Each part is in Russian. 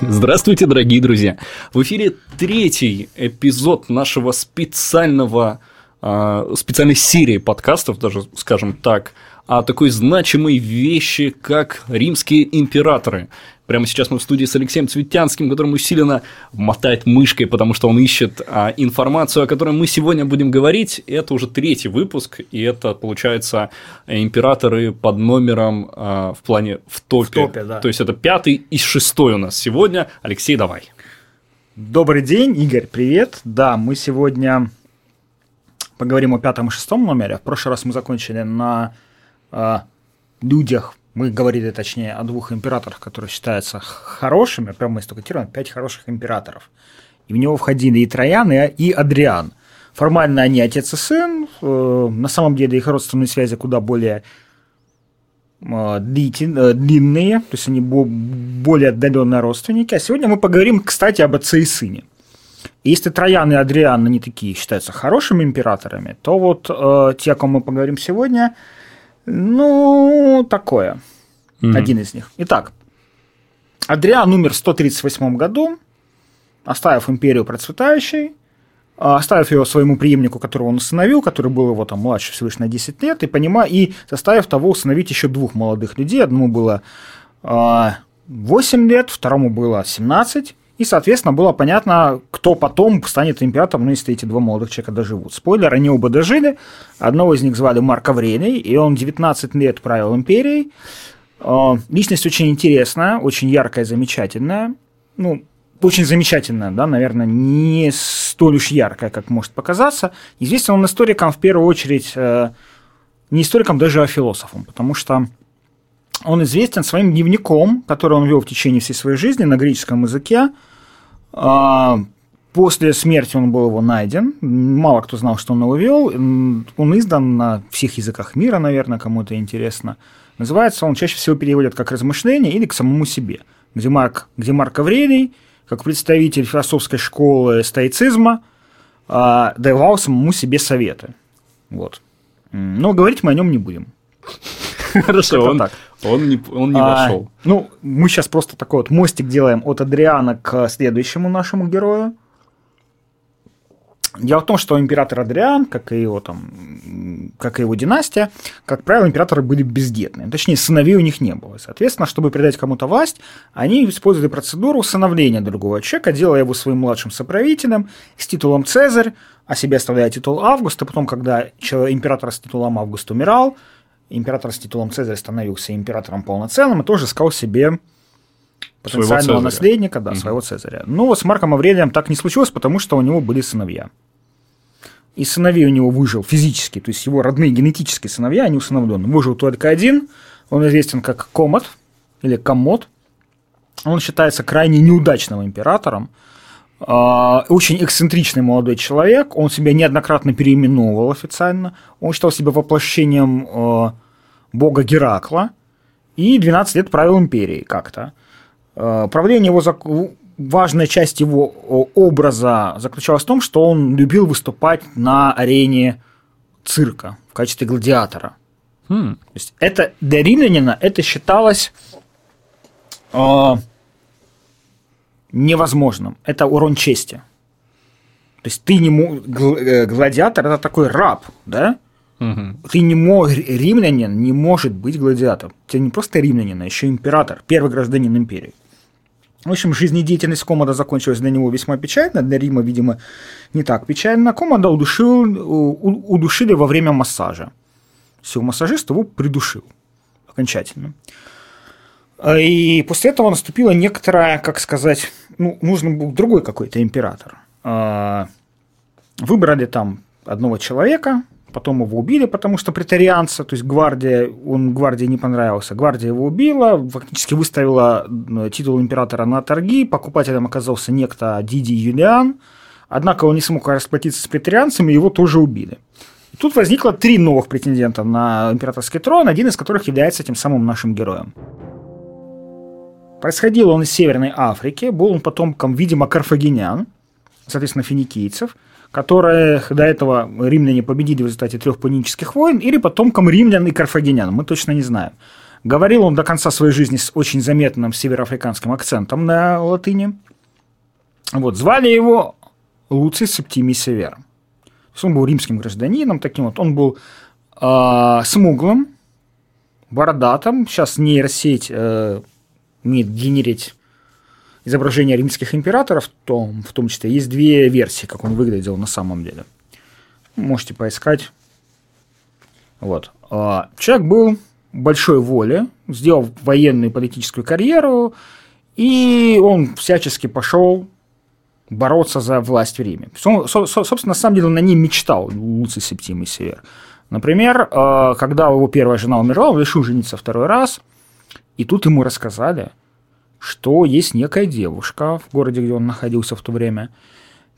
Здравствуйте, дорогие друзья! В эфире третий эпизод нашего специального, а, специальной серии подкастов, даже скажем так, о такой значимой вещи, как римские императоры. Прямо сейчас мы в студии с Алексеем Цветянским, который усиленно мотает мышкой, потому что он ищет а, информацию, о которой мы сегодня будем говорить. Это уже третий выпуск, и это, получается, императоры под номером а, в плане в топе. В топе да. То есть это пятый и шестой у нас сегодня. Алексей, давай. Добрый день, Игорь, привет. Да, мы сегодня поговорим о пятом и шестом номере. В прошлый раз мы закончили на э, людях, мы говорили точнее о двух императорах, которые считаются хорошими, прямо мы стокотируем пять хороших императоров. И в него входили и Троян, и, Адриан. Формально они отец и сын, э, на самом деле их родственные связи куда более э, длинные, то есть они более отдаленные родственники. А сегодня мы поговорим, кстати, об отце и сыне. Если Троян и Адриан, они такие считаются хорошими императорами, то вот э, те, о ком мы поговорим сегодня – ну, такое. Mm-hmm. Один из них. Итак, Адриан умер в 138 году, оставив империю процветающей, а, оставив ее своему преемнику, которого он усыновил, который был его там младше всего лишь на 10 лет, и, понимая, и заставив того усыновить еще двух молодых людей. Одному было 8 а, лет, второму было 17, и, соответственно, было понятно, кто потом станет императором, ну, если эти два молодых человека доживут. Спойлер, они оба дожили. Одного из них звали Марк Аврелий, и он 19 лет правил империей. А, личность очень интересная, очень яркая, замечательная. Ну, очень замечательная, да, наверное, не столь уж яркая, как может показаться. Известен он историкам в первую очередь, э, не историкам, даже а философам, потому что он известен своим дневником, который он вел в течение всей своей жизни на греческом языке. А, после смерти он был его найден. Мало кто знал, что он его вел. Он издан на всех языках мира, наверное, кому-то интересно. Называется он чаще всего переводят как размышление или к самому себе, где Марк, где Марк Аврелий, как представитель философской школы стоицизма, а, давал самому себе советы. Вот. Но говорить мы о нем не будем. Хорошо, он, так. он не, он не а, вошел. Ну, мы сейчас просто такой вот мостик делаем от Адриана к следующему нашему герою. Дело в том, что император Адриан, как и его там, как и его династия, как правило, императоры были бездетные. Точнее, сыновей у них не было. Соответственно, чтобы передать кому-то власть, они использовали процедуру усыновления другого человека, делая его своим младшим соправителем с титулом Цезарь, а себе оставляя титул Августа. Потом, когда император с титулом Августа умирал, император с титулом Цезарь становился императором полноценным и тоже искал себе потенциального наследника, да, угу. своего Цезаря. Но вот с Марком Аврелием так не случилось, потому что у него были сыновья. И сыновей у него выжил физически, то есть его родные генетические сыновья, они усыновлены. Выжил только один, он известен как Комод или Комод. Он считается крайне неудачным императором, очень эксцентричный молодой человек, он себя неоднократно переименовывал официально, он считал себя воплощением а, бога Геракла и 12 лет правил империей как-то. А, правление его, важная часть его образа заключалась в том, что он любил выступать на арене цирка в качестве гладиатора. Хм. То есть это для римлянина это считалось невозможным. Это урон чести. То есть ты не мог... Э, гладиатор – это такой раб, да? Угу. Ты не мог... Римлянин не может быть гладиатором. Ты не просто римлянин, а еще император, первый гражданин империи. В общем, жизнедеятельность Комода закончилась для него весьма печально, для Рима, видимо, не так печально. Комода удушил, удушили во время массажа. Все, массажист его придушил окончательно. А, и после этого наступила некоторая, как сказать, ну, нужен был другой какой-то император. А, выбрали там одного человека, потом его убили, потому что претарианца, то есть гвардия, он гвардии не понравился, гвардия его убила, фактически выставила титул императора на торги, покупателем оказался некто Диди Юлиан, однако он не смог расплатиться с претарианцами, его тоже убили. И тут возникло три новых претендента на императорский трон, один из которых является тем самым нашим героем. Происходил он из Северной Африки, был он потомком, видимо, карфагенян, соответственно, финикийцев, которые до этого римляне победили в результате трех панических войн, или потомком римлян и карфагенян, мы точно не знаем. Говорил он до конца своей жизни с очень заметным североафриканским акцентом на латыни. Вот, звали его Луций Септимий Север. Он был римским гражданином, таким вот. Он был э, смуглым, бородатым. Сейчас нейросеть э, умеет генерить изображения римских императоров, в том, в том числе. Есть две версии, как он выглядел на самом деле. Можете поискать. Вот. А, человек был большой воли, сделал военную и политическую карьеру, и он всячески пошел бороться за власть в Риме. Собственно, на самом деле он на ней мечтал, Луций Септимий Север. Например, а, когда его первая жена умерла, он решил жениться второй раз, и тут ему рассказали, что есть некая девушка в городе, где он находился в то время,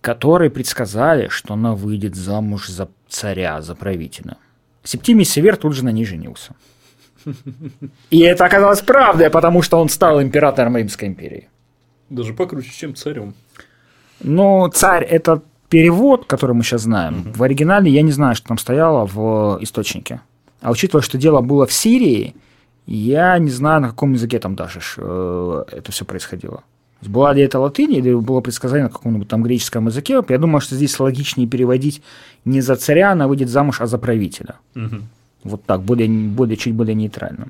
которой предсказали, что она выйдет замуж за царя, за правителя. Септимий Север тут же на ней женился. И это оказалось правдой, потому что он стал императором Римской империи. Даже покруче, чем царем. Но царь – это перевод, который мы сейчас знаем. Угу. В оригинале я не знаю, что там стояло в источнике. А учитывая, что дело было в Сирии, я не знаю, на каком языке там даже э, это все происходило. Была ли это латынь или было предсказание на каком-нибудь там греческом языке? Я думаю, что здесь логичнее переводить не за царя, она выйдет замуж, а за правителя. Угу. Вот так, более, более, чуть более нейтрально.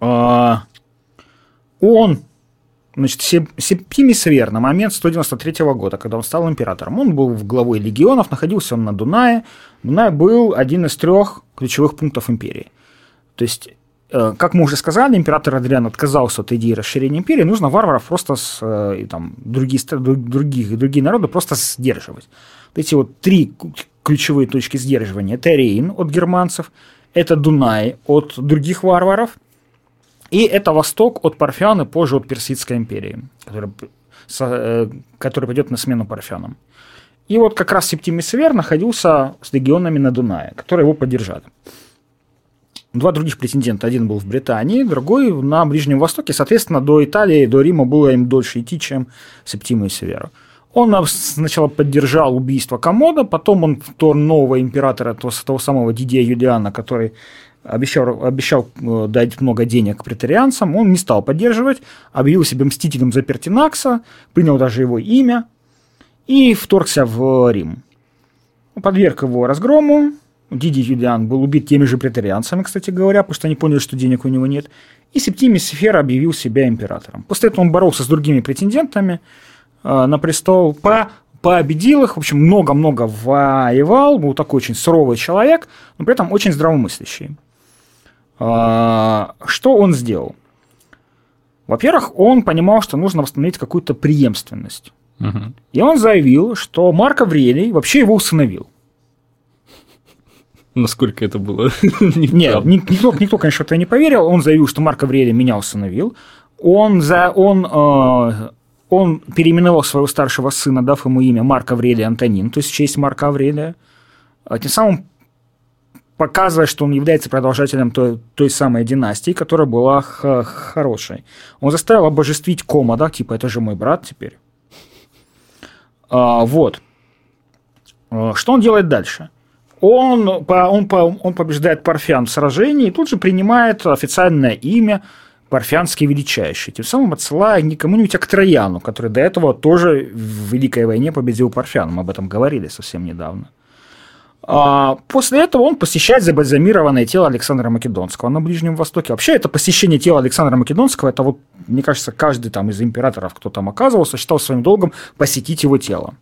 А, он, значит, Септимий Север на момент 193 года, когда он стал императором, он был главой легионов, находился он на Дунае. Дунай был один из трех ключевых пунктов империи. То есть как мы уже сказали, император Адриан отказался от идеи расширения империи, нужно варваров просто с, э, и там, другие, других, другие народы просто сдерживать. Вот эти вот три ключевые точки сдерживания. Это Рейн от германцев, это Дунай от других варваров, и это Восток от Парфян и позже от Персидской империи, которая, э, пойдет на смену Парфянам. И вот как раз Септимий Север находился с легионами на Дунае, которые его поддержали два других претендента. Один был в Британии, другой на Ближнем Востоке. Соответственно, до Италии, до Рима было им дольше идти, чем Септима и Северо. Он сначала поддержал убийство Комода, потом он втор нового императора, того, того самого Дидия Юлиана, который обещал, обещал э, дать много денег претарианцам, он не стал поддерживать, объявил себя мстителем за Пертинакса, принял даже его имя и вторгся в Рим. Подверг его разгрому, Диди Юлиан был убит теми же претарианцами, кстати говоря, потому что они поняли, что денег у него нет. И Септимий Сефер объявил себя императором. После этого он боролся с другими претендентами э, на престол, по, победил их, в общем, много-много воевал, был такой очень суровый человек, но при этом очень здравомыслящий. Э, что он сделал? Во-первых, он понимал, что нужно восстановить какую-то преемственность. Угу. И он заявил, что Марк Аврелий вообще его усыновил. Насколько это было Нет, никто, никто, конечно, это не поверил. Он заявил, что Марк Аврелий меня усыновил. Он, за, он, э, он переименовал своего старшего сына, дав ему имя Марк Аврелий Антонин, то есть в честь Марка Аврелия. А тем самым показывая, что он является продолжателем той, той самой династии, которая была хорошей. Он заставил обожествить Комода, типа, это же мой брат теперь. А, вот. А, что он делает дальше? Он, он, он побеждает Парфян в сражении и тут же принимает официальное имя Парфянский Величайший, тем самым отсылая не кому-нибудь, а к Трояну, который до этого тоже в Великой войне победил Парфян. Мы об этом говорили совсем недавно. А после этого он посещает забальзамированное тело Александра Македонского на Ближнем Востоке. Вообще, это посещение тела Александра Македонского, это вот, мне кажется, каждый там из императоров, кто там оказывался, считал своим долгом посетить его тело.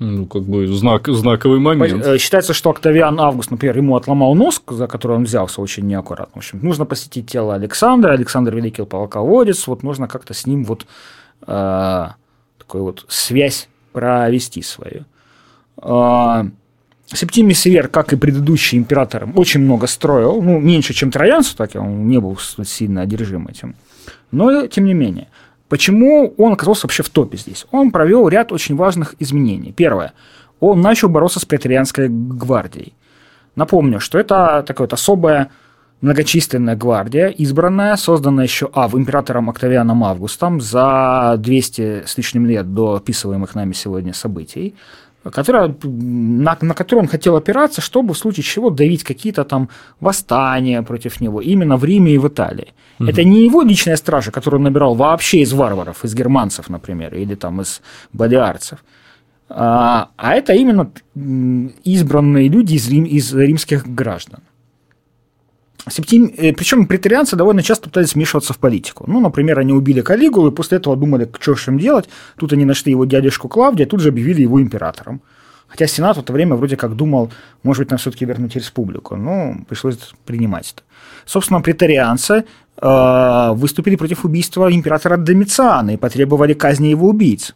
Ну, как бы знак, знаковый момент. Э, считается, что Октавиан Август, например, ему отломал нос, за который он взялся очень неаккуратно. В общем, нужно посетить тело Александра, Александр Великий полководец, вот нужно как-то с ним вот э, такую вот связь провести свою. Э, Септимий Север, как и предыдущий император, очень много строил, ну, меньше, чем Троян, так он не был сильно одержим этим. Но, тем не менее, Почему он оказался вообще в топе здесь? Он провел ряд очень важных изменений. Первое. Он начал бороться с претарианской гвардией. Напомню, что это такая вот особая многочисленная гвардия, избранная, созданная еще а, в императором Октавианом Августом за 200 с лишним лет до описываемых нами сегодня событий. Которая, на, на которую он хотел опираться, чтобы в случае чего давить какие-то там восстания против него, именно в Риме и в Италии. Угу. Это не его личная стража, которую он набирал вообще из варваров, из германцев, например, или там из бодиарцев. А, а это именно избранные люди из, рим, из римских граждан. Септим... Э, Причем претарианцы довольно часто пытались вмешиваться в политику. Ну, например, они убили Калигулу, и после этого думали, что с ним делать. Тут они нашли его дядюшку Клавдия, тут же объявили его императором. Хотя Сенат в это время вроде как думал, может быть, нам все-таки вернуть республику. Но пришлось принимать это. Собственно, претарианцы э, выступили против убийства императора Домициана и потребовали казни его убийц.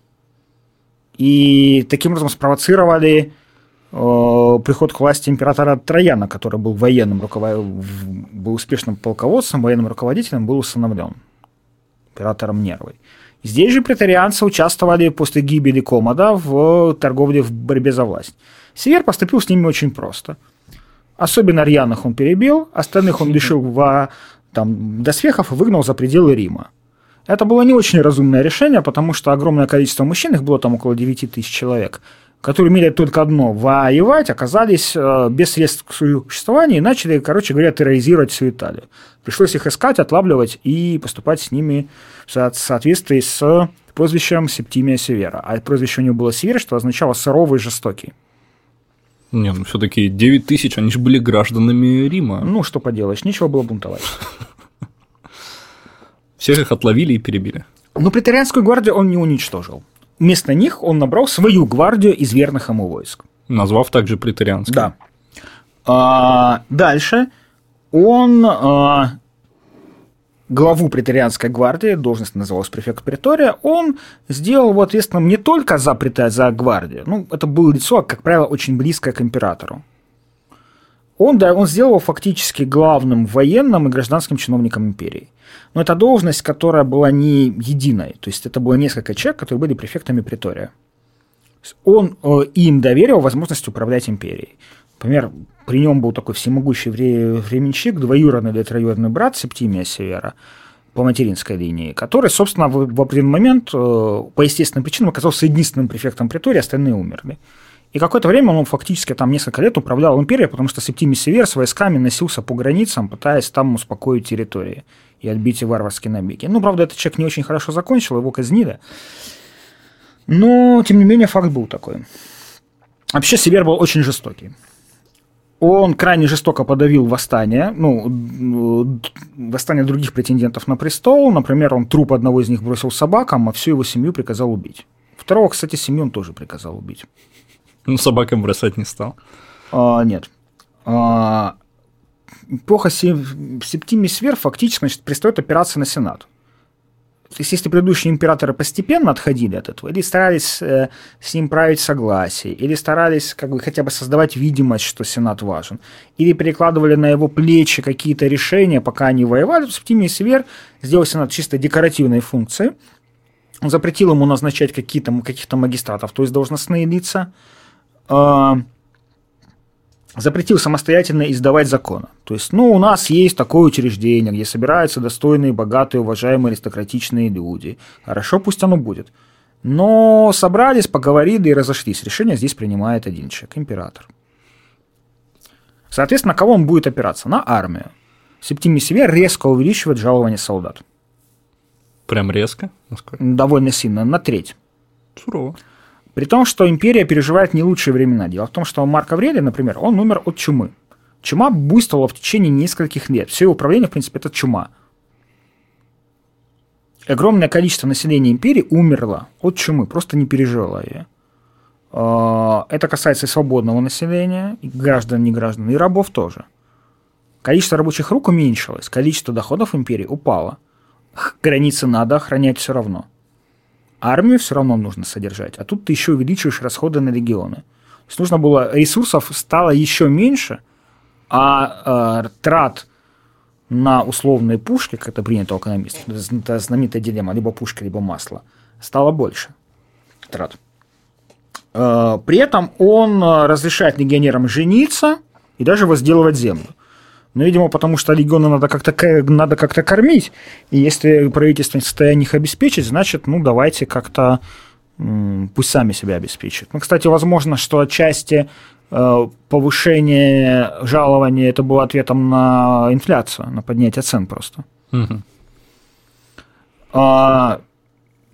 И таким образом спровоцировали приход к власти императора Трояна, который был военным руковод... был успешным полководцем, военным руководителем, был установлен императором Нервой. Здесь же претарианцы участвовали после гибели Комода в торговле в борьбе за власть. Север поступил с ними очень просто. Особенно рьяных он перебил, остальных он лишил в, там, доспехов и выгнал за пределы Рима. Это было не очень разумное решение, потому что огромное количество мужчин, их было там около 9 тысяч человек – которые имели только одно – воевать, оказались э, без средств к существованию и начали, короче говоря, терроризировать всю Италию. Пришлось их искать, отлавливать и поступать с ними в соответствии с прозвищем Септимия Севера. А прозвище у него было Север, что означало «суровый жестокий». Не, ну все-таки 9 тысяч, они же были гражданами Рима. Ну, что поделаешь, нечего было бунтовать. Всех их отловили и перебили. Но претарианскую гвардию он не уничтожил. Вместо них он набрал свою гвардию из верных ему войск. Назвав также претарианской. Да. А, дальше он а, главу претарианской гвардии, должность называлась префект претория, он сделал его ответственным не только за, за гвардию, ну, это было лицо, как правило, очень близкое к императору. Он, да, он сделал его фактически главным военным и гражданским чиновником империи. Но это должность, которая была не единой. То есть это было несколько человек, которые были префектами притория. Он э, им доверил возможность управлять империей. Например, при нем был такой всемогущий временщик, двоюродный или троюродный брат Септимия Севера по материнской линии, который, собственно, в, в определенный момент э, по естественным причинам оказался единственным префектом притории, остальные умерли. И какое-то время он фактически там несколько лет управлял империей, потому что Септимий Север с войсками носился по границам, пытаясь там успокоить территории и отбить варварские набеги. Ну, правда, этот человек не очень хорошо закончил, его казнили. Но, тем не менее, факт был такой. Вообще, Север был очень жестокий. Он крайне жестоко подавил восстание, ну, восстание других претендентов на престол. Например, он труп одного из них бросил собакам, а всю его семью приказал убить. Второго, кстати, семью он тоже приказал убить. Ну, собакам бросать не стал. А, нет. А, эпоха Септимий Свер фактически значит, пристает опираться на Сенат. То есть, если предыдущие императоры постепенно отходили от этого, или старались э, с ним править согласие, или старались как бы хотя бы создавать видимость, что Сенат важен, или перекладывали на его плечи какие-то решения, пока они воевали, Септимий Свер сделал Сенат чисто декоративной функцией, он запретил ему назначать какие-то, каких-то магистратов, то есть должностные лица, запретил самостоятельно издавать законы. То есть, ну, у нас есть такое учреждение, где собираются достойные, богатые, уважаемые, аристократичные люди. Хорошо, пусть оно будет. Но собрались, поговорили и разошлись. Решение здесь принимает один человек, император. Соответственно, кого он будет опираться? На армию. Септимий Север резко увеличивает жалование солдат. Прям резко? Насколько? Довольно сильно, на треть. Сурово. При том, что империя переживает не лучшие времена. Дело в том, что Марк Аврелий, например, он умер от чумы. Чума буйствовала в течение нескольких лет. Все его управление, в принципе, это чума. Огромное количество населения империи умерло от чумы, просто не переживало ее. А, это касается и свободного населения, и граждан, не граждан, и рабов тоже. Количество рабочих рук уменьшилось, количество доходов империи упало. Границы надо охранять все равно армию все равно нужно содержать, а тут ты еще увеличиваешь расходы на регионы. То есть нужно было, ресурсов стало еще меньше, а э, трат на условные пушки, как это принято у экономистов, это знаменитая дилемма, либо пушка, либо масло, стало больше трат. Э, при этом он разрешает легионерам жениться и даже возделывать землю. Ну, видимо, потому что легионы надо как-то, надо как-то кормить. И если правительство не в состоянии их обеспечить, значит, ну, давайте как-то пусть сами себя обеспечат. Ну, кстати, возможно, что отчасти э, повышение жалования это было ответом на инфляцию, на поднятие цен просто. Угу. А,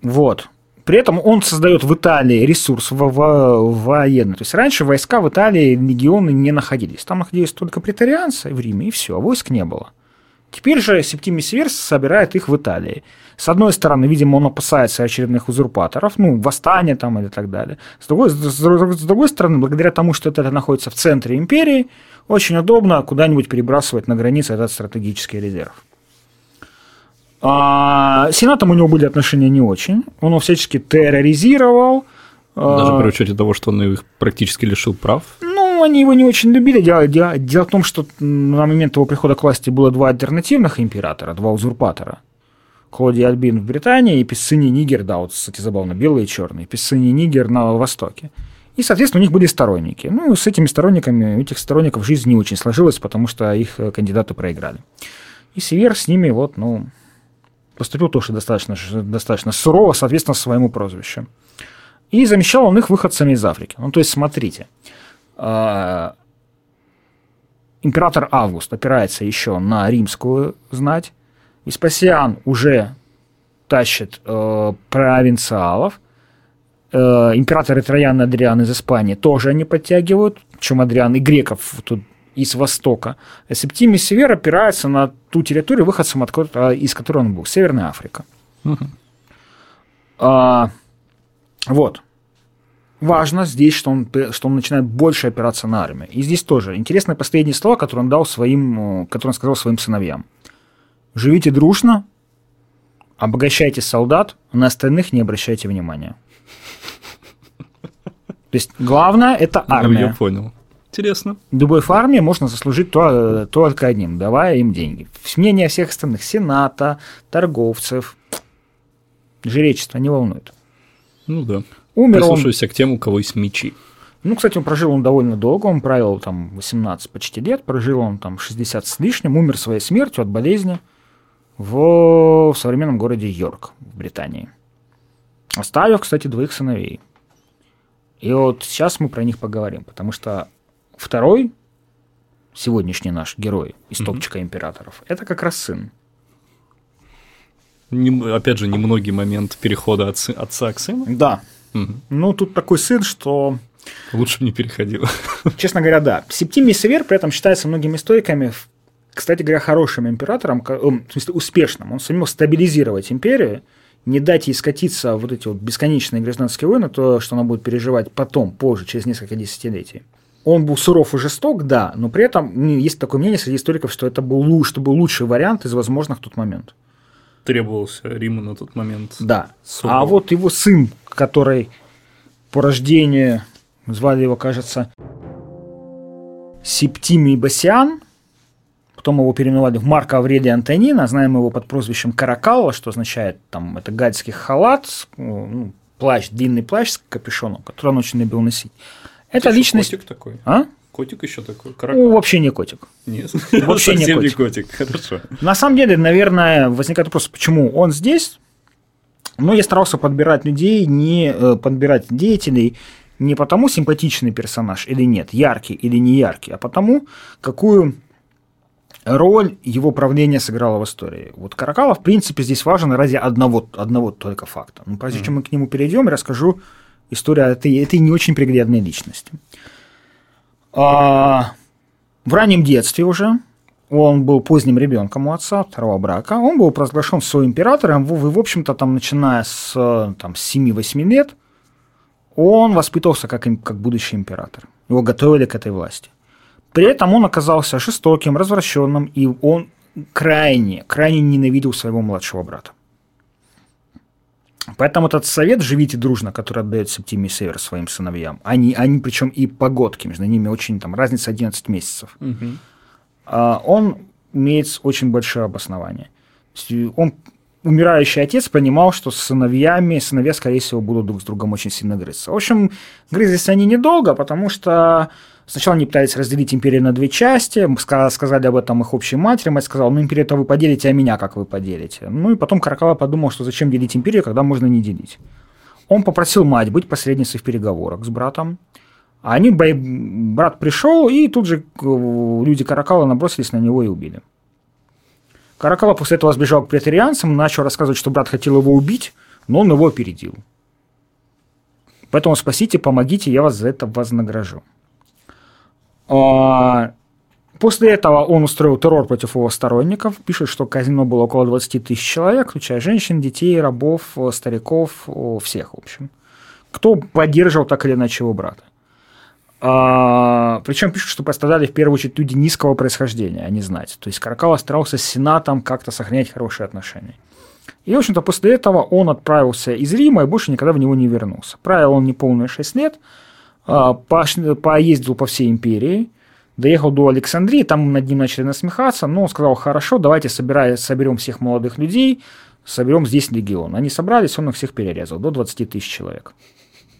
вот. При этом он создает в Италии ресурс военный. То есть раньше войска в Италии, легионы не находились. Там находились только претарианцы в Риме, и все, а войск не было. Теперь же Септимий Северс собирает их в Италии. С одной стороны, видимо, он опасается очередных узурпаторов, ну, восстания там или так далее. С другой, с, с другой стороны, благодаря тому, что это находится в центре империи, очень удобно куда-нибудь перебрасывать на границе этот стратегический резерв. А, с Сенатом у него были отношения не очень. Он его всячески терроризировал. Даже при учете того, что он их практически лишил прав. Ну, они его не очень любили. Дело, дело, дело в том, что на момент его прихода к власти было два альтернативных императора, два узурпатора. Клодий Альбин в Британии и Писсини Нигер, да, вот, кстати, забавно, белый и черный, Писсини Нигер на Востоке. И, соответственно, у них были сторонники. Ну, с этими сторонниками, у этих сторонников жизнь не очень сложилась, потому что их э, кандидаты проиграли. И Север с ними вот, ну, поступил тоже достаточно, достаточно сурово, соответственно, своему прозвищу. И замещал он их выходцами из Африки. Ну, то есть, смотрите, а, император Август опирается еще на римскую знать, Веспасиан уже тащит э, провинциалов, э, император и Троян Адриан из Испании тоже они подтягивают, чем Адриан и греков тут из Востока. А Септимий Север опирается на ту территорию, выходцем откуда, из которой он был, Северная Африка. Угу. А, вот. Важно здесь, что он, что он начинает больше опираться на армию. И здесь тоже интересное последнее слово, которое он дал своим, которое он сказал своим сыновьям. Живите дружно, обогащайте солдат, а на остальных не обращайте внимания. То есть главное это армия. Я понял. Интересно. Любой в армии можно заслужить то, только одним, давая им деньги. Мнение всех остальных, сената, торговцев, жречество не волнует. Ну да. Умер Прислушивайся он... к тем, у кого есть мечи. Ну, кстати, он прожил он довольно долго, он правил там 18 почти лет, прожил он там 60 с лишним, умер своей смертью от болезни в, в современном городе Йорк в Британии. Оставив, кстати, двоих сыновей. И вот сейчас мы про них поговорим, потому что Второй, сегодняшний наш герой из угу. топчика императоров, это как раз сын. Не, опять же, немногий момент перехода от сы, отца к сыну. Да. Угу. Ну, тут такой сын, что... Лучше бы не переходил. Честно говоря, да. Септимий Север при этом считается многими историками, кстати говоря, хорошим императором, в смысле успешным. Он сумел стабилизировать империю, не дать ей скатиться в вот эти вот бесконечные гражданские войны, то, что она будет переживать потом, позже, через несколько десятилетий он был суров и жесток, да, но при этом есть такое мнение среди историков, что это был, что был лучший вариант из возможных в тот момент. Требовался Риму на тот момент. Да. Суров. А вот его сын, который по рождению, звали его, кажется, Септимий Басиан, потом его переименовали в Марка Аврелия Антонина, знаем его под прозвищем Каракалла, что означает, там, это гальский халат, ну, плащ, длинный плащ с капюшоном, который он очень любил носить. Это Ты личность. Котик такой. А? Котик еще такой. Каракал. Ну, вообще не котик. Нет, вообще не котик. не котик. Хорошо. На самом деле, наверное, возникает вопрос, почему он здесь. Но я старался подбирать людей, не э, подбирать деятелей не потому симпатичный персонаж или нет, яркий или не яркий, а потому какую роль его правления сыграло в истории. Вот Каракала, в принципе, здесь важен ради одного, одного только факта. Но прежде mm. чем мы к нему перейдем, я расскажу история этой, этой не очень приглядной личности. А, в раннем детстве уже он был поздним ребенком у отца, второго брака. Он был провозглашен своим императором, и, в общем-то, там, начиная с, там, с 7-8 лет, он воспитывался как, как будущий император. Его готовили к этой власти. При этом он оказался жестоким, развращенным, и он крайне, крайне ненавидел своего младшего брата. Поэтому этот совет «живите дружно», который отдает Септимий Север своим сыновьям, они, они причем и погодки, между ними очень там разница 11 месяцев, угу. он имеет очень большое обоснование. Он, умирающий отец, понимал, что с сыновьями, сыновья, скорее всего, будут друг с другом очень сильно грызться. В общем, грызлись они недолго, потому что Сначала они пытались разделить империю на две части, сказали об этом их общей матери, мать сказала, ну империю-то вы поделите, а меня как вы поделите? Ну и потом Каракала подумал, что зачем делить империю, когда можно не делить. он попросил мать быть посредницей в переговорах с братом. А они, брат пришел, и тут же люди Каракала набросились на него и убили. Каракала после этого сбежал к претарианцам, начал рассказывать, что брат хотел его убить, но он его опередил. Поэтому спасите, помогите, я вас за это вознагражу. А, после этого он устроил террор против его сторонников. Пишет, что казино было около 20 тысяч человек, включая женщин, детей, рабов, стариков, всех, в общем. Кто поддерживал так или иначе его брата. А, причем пишут, что пострадали в первую очередь люди низкого происхождения, а не знать. То есть Каракала старался с Сенатом как-то сохранять хорошие отношения. И, в общем-то, после этого он отправился из Рима и больше никогда в него не вернулся. Правил он неполные 6 лет, а, поездил по всей империи, доехал до Александрии, там над ним начали насмехаться, но он сказал, хорошо, давайте собирай, соберем всех молодых людей, соберем здесь легион. Они собрались, он их всех перерезал, до 20 тысяч человек.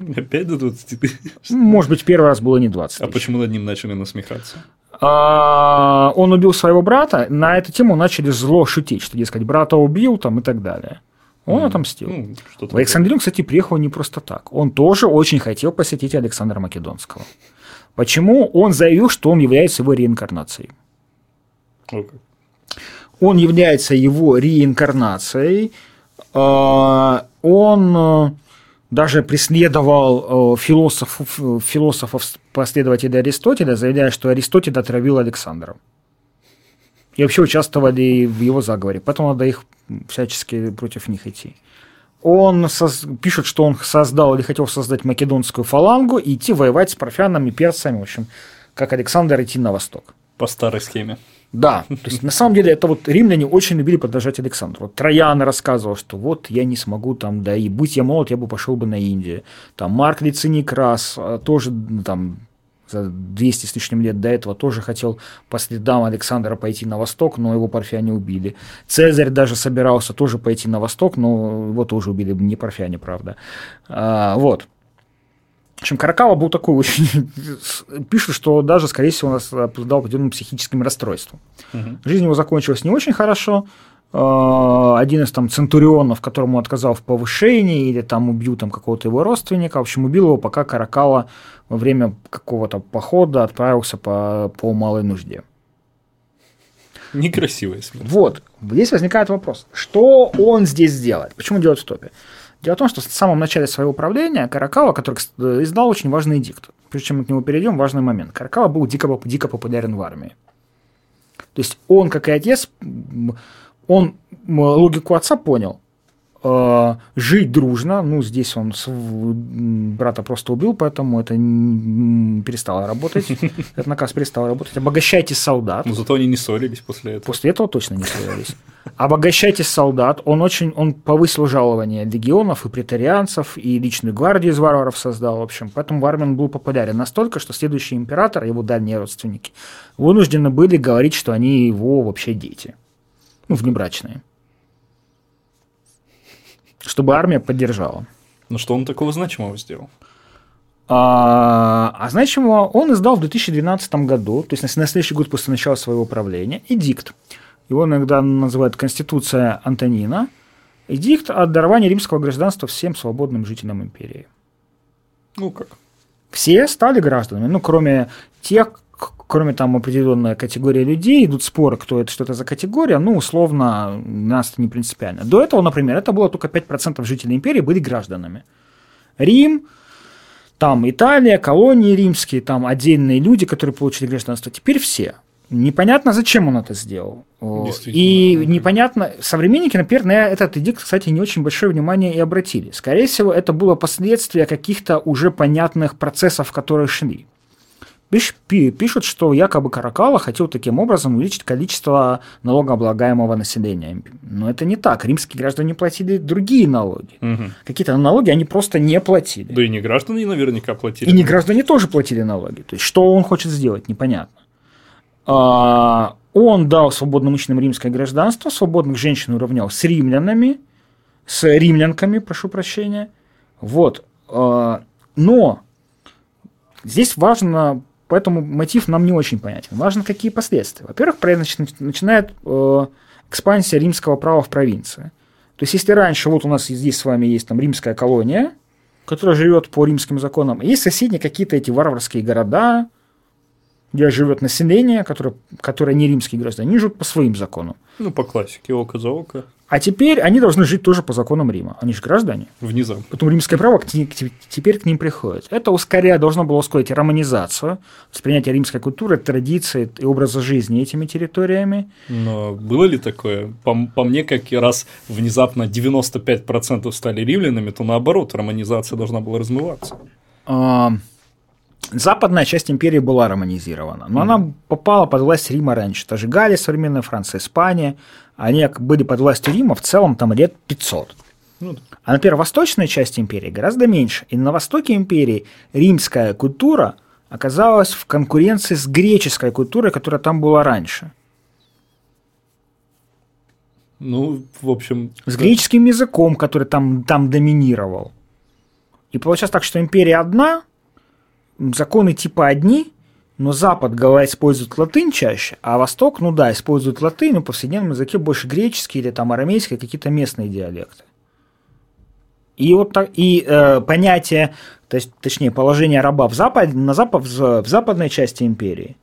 Опять до 20 тысяч? Может быть, первый раз было не 20 тысяч. А почему над ним начали насмехаться? А, он убил своего брата, на эту тему начали зло шутить, что, дескать, брата убил там и так далее. Он mm. отомстил. Ну, в Александрию, кстати, приехал не просто так. Он тоже очень хотел посетить Александра Македонского. Почему? Он заявил, что он является его реинкарнацией. Okay. Он является его реинкарнацией. А, он даже преследовал э, философов, философов последователей Аристотеля, заявляя, что Аристотель отравил Александра. И вообще участвовали в его заговоре. Поэтому надо их всячески против них идти. Он соз... пишет, что он создал или хотел создать македонскую фалангу и идти воевать с парфянами, персами, в общем, как Александр идти на восток. По старой схеме. Да, то есть на самом деле это вот римляне очень любили подражать Александру. Вот Троян рассказывал, что вот я не смогу там, да и будь я молод, я бы пошел бы на Индию. Там Марк Лициник раз а, тоже там за 200 с лишним лет до этого тоже хотел по следам Александра пойти на восток, но его парфяне убили. Цезарь даже собирался тоже пойти на восток, но его тоже убили, не парфяне, правда. А, вот. В общем, Каракава был такой очень... Пишут, что даже, скорее всего, он обладал определенным психическим расстройством. Угу. Жизнь его закончилась не очень хорошо. А, один из там центурионов, которому отказал в повышении, или там убил там какого-то его родственника, в общем, убил его, пока Каракала во время какого-то похода отправился по, по малой нужде. Некрасивая смерть. Вот. Здесь возникает вопрос, что он здесь делает? Почему делает в топе? Дело в том, что в самом начале своего правления Каракава, который издал очень важный дикт. Прежде чем мы к нему перейдем, важный момент. Каракава был дико, дико популярен в армии. То есть он, как и отец, он логику отца понял. Э, жить дружно, ну, здесь он брата просто убил, поэтому это перестало работать, этот наказ перестал работать. Обогащайте солдат. Но зато они не ссорились после этого. После этого точно не ссорились. Обогащайте солдат. Он очень, он повысил жалование легионов и претарианцев, и личную гвардию из варваров создал, в общем. Поэтому в армии он был популярен настолько, что следующий император, его дальние родственники, вынуждены были говорить, что они его вообще дети. Ну, внебрачные чтобы армия поддержала. Ну что он такого значимого сделал? А, а значимого он издал в 2012 году, то есть на следующий год после начала своего правления, эдикт. Его иногда называют Конституция Антонина. Эдикт о даровании римского гражданства всем свободным жителям империи. Ну как? Все стали гражданами, ну кроме тех, кроме там определенной категории людей, идут споры, кто это, что это за категория, ну, условно, нас это не принципиально. До этого, например, это было только 5% жителей империи были гражданами. Рим, там Италия, колонии римские, там отдельные люди, которые получили гражданство, теперь все. Непонятно, зачем он это сделал. И непонятно, современники, например, на этот эдикт, кстати, не очень большое внимание и обратили. Скорее всего, это было последствие каких-то уже понятных процессов, которые шли пишут, что якобы Каракала хотел таким образом увеличить количество налогооблагаемого населения. Но это не так. Римские граждане платили другие налоги. Угу. Какие-то налоги они просто не платили. Да и не граждане наверняка платили. И не граждане тоже платили налоги. То есть, что он хочет сделать, непонятно. А, он дал свободным мужчинам римское гражданство, свободных женщин уравнял с римлянами, с римлянками, прошу прощения. Вот. А, но здесь важно Поэтому мотив нам не очень понятен. Важно, какие последствия. Во-первых, начинает э, экспансия римского права в провинции. То есть, если раньше вот у нас здесь с вами есть там римская колония, которая живет по римским законам, есть соседние какие-то эти варварские города, где живет население, которое, которое не римские граждане, они живут по своим законам. Ну, по классике, око за око. А теперь они должны жить тоже по законам Рима. Они же граждане. Внезапно. Потом римское право к, к, теперь к ним приходит. Это ускоряет, должно было ускорить романизацию, воспринятие римской культуры, традиции и образа жизни этими территориями. Но было ли такое? По, по мне, как раз внезапно 95% стали римлянами, то наоборот, романизация должна была размываться. А, западная часть империи была романизирована, но mm-hmm. она попала под власть Рима раньше. Та же Галия, современная Франция, Испания – они были под властью Рима в целом там лет 500. Ну, А, например, восточная часть империи гораздо меньше. И на востоке империи римская культура оказалась в конкуренции с греческой культурой, которая там была раньше. Ну, в общем... С греческим языком, который там, там доминировал. И получается так, что империя одна, законы типа одни, но Запад говорит, использует латынь чаще, а Восток, ну да, использует латынь, но в повседневном языке больше греческий или там арамейский, какие-то местные диалекты. И вот так, и э, понятие, то есть, точнее, положение раба в запад, на запад, в западной части империи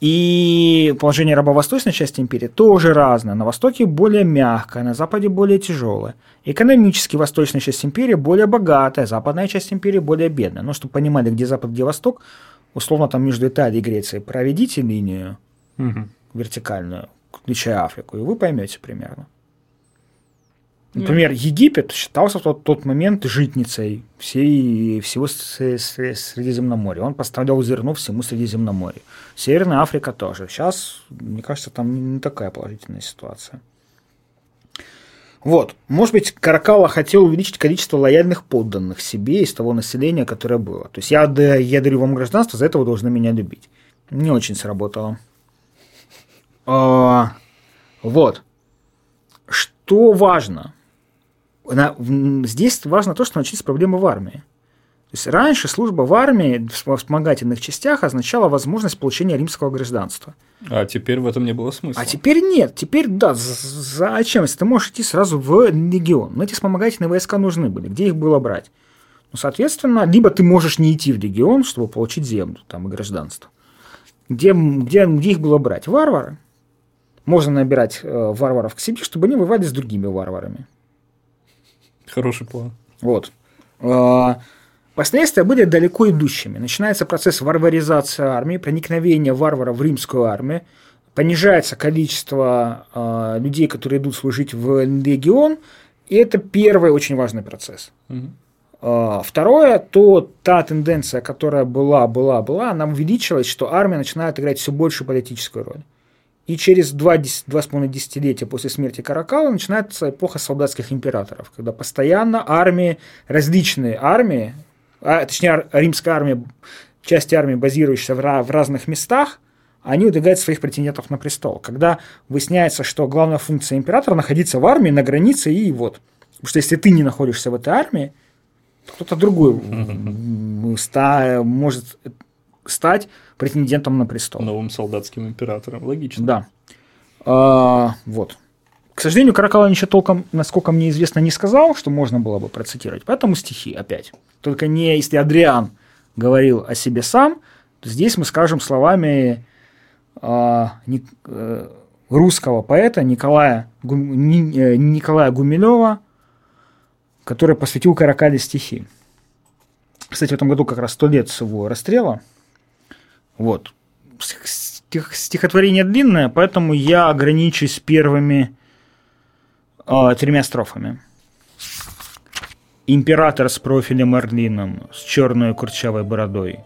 и положение раба в восточной части империи тоже разное. На востоке более мягкое, на западе более тяжелое. Экономически восточная часть империи более богатая, западная часть империи более бедная. Но чтобы понимали, где запад, где восток, условно там между Италией и Грецией проведите линию угу. вертикальную, включая Африку, и вы поймете примерно. Например, Египет считался в тот, тот момент житницей всей, всего Средиземноморья. Он поставлял зерно всему Средиземноморью. Северная Африка тоже. Сейчас, мне кажется, там не такая положительная ситуация. Вот. Может быть, Каракала хотел увеличить количество лояльных подданных себе из того населения, которое было. То есть я, я дарю вам гражданство, за это вы должны меня любить. Не очень сработало. А, вот. Что важно? Здесь важно то, что начались проблемы в армии. То есть раньше служба в армии в вспомогательных частях означала возможность получения римского гражданства. А теперь в этом не было смысла. А теперь нет. Теперь, да, зачем? Если ты можешь идти сразу в легион. Но эти вспомогательные войска нужны были. Где их было брать? Ну, соответственно, либо ты можешь не идти в легион, чтобы получить землю там, и гражданство. Где, где, где их было брать? Варвары. Можно набирать э, варваров к себе, чтобы они воевали с другими варварами. Хороший план. Вот. А, Последствия были далеко идущими. Начинается процесс варваризации армии, проникновения варваров в римскую армию, понижается количество э, людей, которые идут служить в легион, и это первый очень важный процесс. Угу. Э, второе, то та тенденция, которая была, была, была, она увеличилась, что армия начинает играть все большую политическую роль. И через два, два с половиной десятилетия после смерти Каракала начинается эпоха солдатских императоров, когда постоянно армии, различные армии, а, точнее римская армия, части армии, базирующиеся в, в разных местах, они удвигают своих претендентов на престол. Когда выясняется, что главная функция императора находиться в армии, на границе и вот. Потому что если ты не находишься в этой армии, то кто-то другой ста, может стать претендентом на престол. Новым солдатским императором. Логично. Да. А, вот. К сожалению, Каракала ничего толком, насколько мне известно, не сказал, что можно было бы процитировать. Поэтому стихи опять. Только не если Адриан говорил о себе сам, то здесь мы скажем словами э, не, э, русского поэта Николая, Гу, не, э, Николая Гумилева, который посвятил Каракале стихи. Кстати, в этом году как раз сто лет с его расстрела. Вот. Стих, стихотворение длинное, поэтому я ограничусь первыми э, тремя строфами. Император с профилем орлином, с черной курчавой бородой.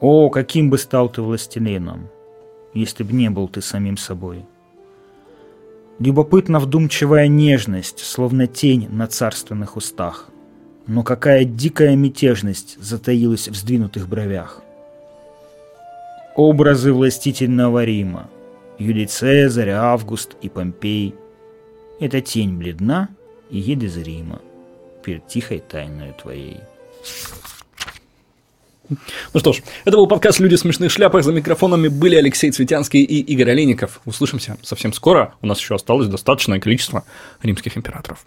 О, каким бы стал ты властелином, если б не был ты самим собой. Любопытна вдумчивая нежность, словно тень на царственных устах. Но какая дикая мятежность затаилась в сдвинутых бровях. Образы властительного Рима, Юлий Цезарь, Август и Помпей – эта тень бледна и едет зрима перед тихой тайной твоей. Ну что ж, это был подкаст «Люди в смешных шляпах». За микрофонами были Алексей Цветянский и Игорь Олейников. Услышимся совсем скоро. У нас еще осталось достаточное количество римских императоров.